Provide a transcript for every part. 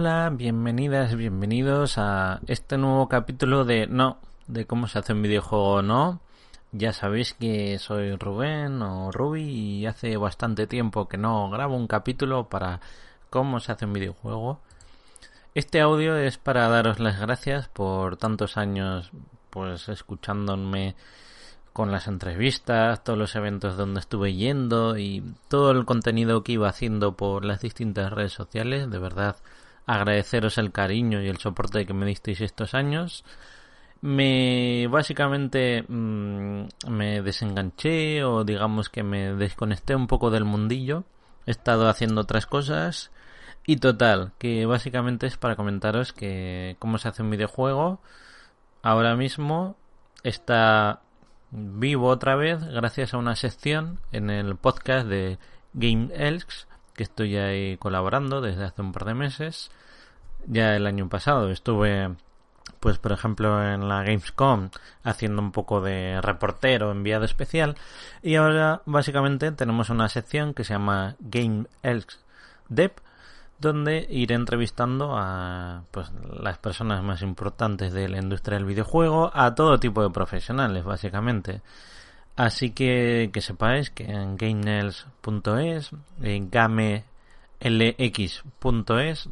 Hola, bienvenidas, bienvenidos a este nuevo capítulo de No, de cómo se hace un videojuego no. Ya sabéis que soy Rubén o Ruby y hace bastante tiempo que no grabo un capítulo para cómo se hace un videojuego. Este audio es para daros las gracias por tantos años pues escuchándome con las entrevistas, todos los eventos donde estuve yendo y todo el contenido que iba haciendo por las distintas redes sociales. De verdad, agradeceros el cariño y el soporte que me disteis estos años. Me básicamente mmm, me desenganché o digamos que me desconecté un poco del mundillo. He estado haciendo otras cosas y total, que básicamente es para comentaros que cómo se hace un videojuego. Ahora mismo está vivo otra vez gracias a una sección en el podcast de Game Elks que estoy ahí colaborando desde hace un par de meses. Ya el año pasado estuve, pues por ejemplo, en la Gamescom haciendo un poco de reportero enviado especial. Y ahora básicamente tenemos una sección que se llama Game Elks Dev donde iré entrevistando a pues las personas más importantes de la industria del videojuego, a todo tipo de profesionales, básicamente. Así que que sepáis que en GameNels.es, en GameLX.es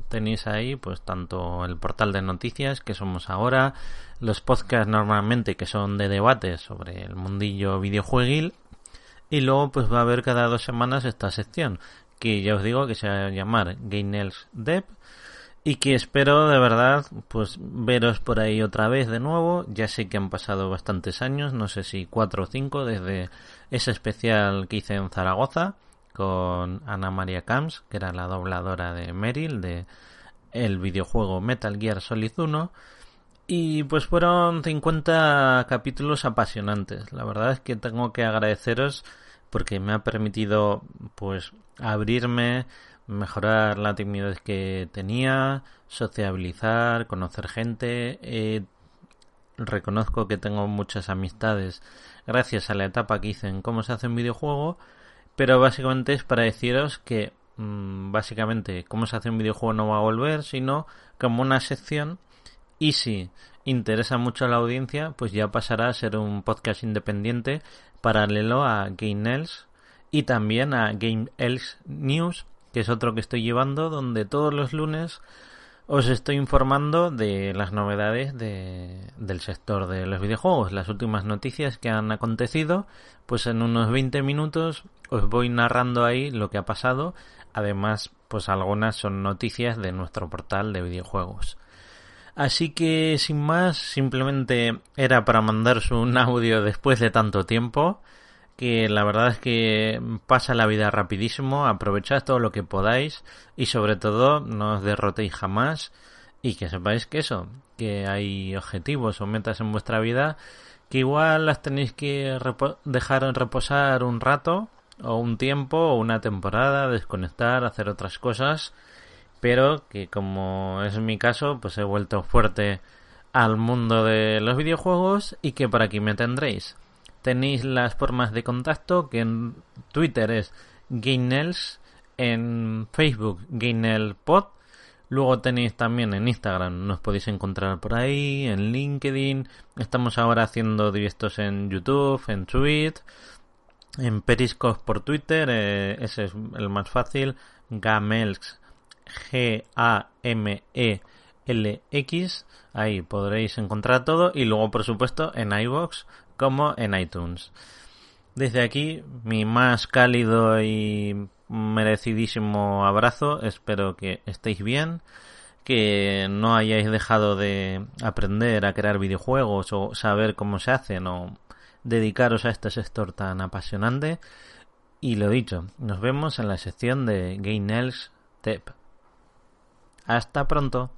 tenéis ahí pues tanto el portal de noticias que somos ahora, los podcasts normalmente que son de debates sobre el mundillo videojueguil y luego pues va a haber cada dos semanas esta sección que ya os digo que se va a llamar Gainels Dev y que espero de verdad pues veros por ahí otra vez de nuevo. Ya sé que han pasado bastantes años, no sé si cuatro o cinco desde ese especial que hice en Zaragoza con Ana María Camps, que era la dobladora de Meryl de el videojuego Metal Gear Solid 1. Y pues fueron 50 capítulos apasionantes. La verdad es que tengo que agradeceros porque me ha permitido pues abrirme, mejorar la timidez que tenía, sociabilizar, conocer gente. Eh, reconozco que tengo muchas amistades gracias a la etapa que hice en cómo se hace un videojuego, pero básicamente es para deciros que mmm, básicamente cómo se hace un videojuego no va a volver, sino como una sección y si interesa mucho a la audiencia, pues ya pasará a ser un podcast independiente paralelo a Game Els y también a Game Els News, que es otro que estoy llevando, donde todos los lunes os estoy informando de las novedades de, del sector de los videojuegos, las últimas noticias que han acontecido, pues en unos 20 minutos os voy narrando ahí lo que ha pasado, además pues algunas son noticias de nuestro portal de videojuegos. Así que sin más, simplemente era para mandaros un audio después de tanto tiempo, que la verdad es que pasa la vida rapidísimo, aprovechad todo lo que podáis y sobre todo no os derrotéis jamás y que sepáis que eso, que hay objetivos o metas en vuestra vida que igual las tenéis que dejar en reposar un rato o un tiempo o una temporada, desconectar, hacer otras cosas pero que como es mi caso, pues he vuelto fuerte al mundo de los videojuegos y que por aquí me tendréis. Tenéis las formas de contacto que en Twitter es Gainels, en Facebook GainelPod, luego tenéis también en Instagram, nos podéis encontrar por ahí, en LinkedIn, estamos ahora haciendo directos en YouTube, en Twitch, en Periscope por Twitter, eh, ese es el más fácil, G-A-M-E-L-X. Ahí podréis encontrar todo y luego, por supuesto, en iBox como en iTunes. Desde aquí, mi más cálido y merecidísimo abrazo, espero que estéis bien, que no hayáis dejado de aprender a crear videojuegos o saber cómo se hacen o dedicaros a este sector tan apasionante. Y lo dicho, nos vemos en la sección de Gainels Tep. Hasta pronto.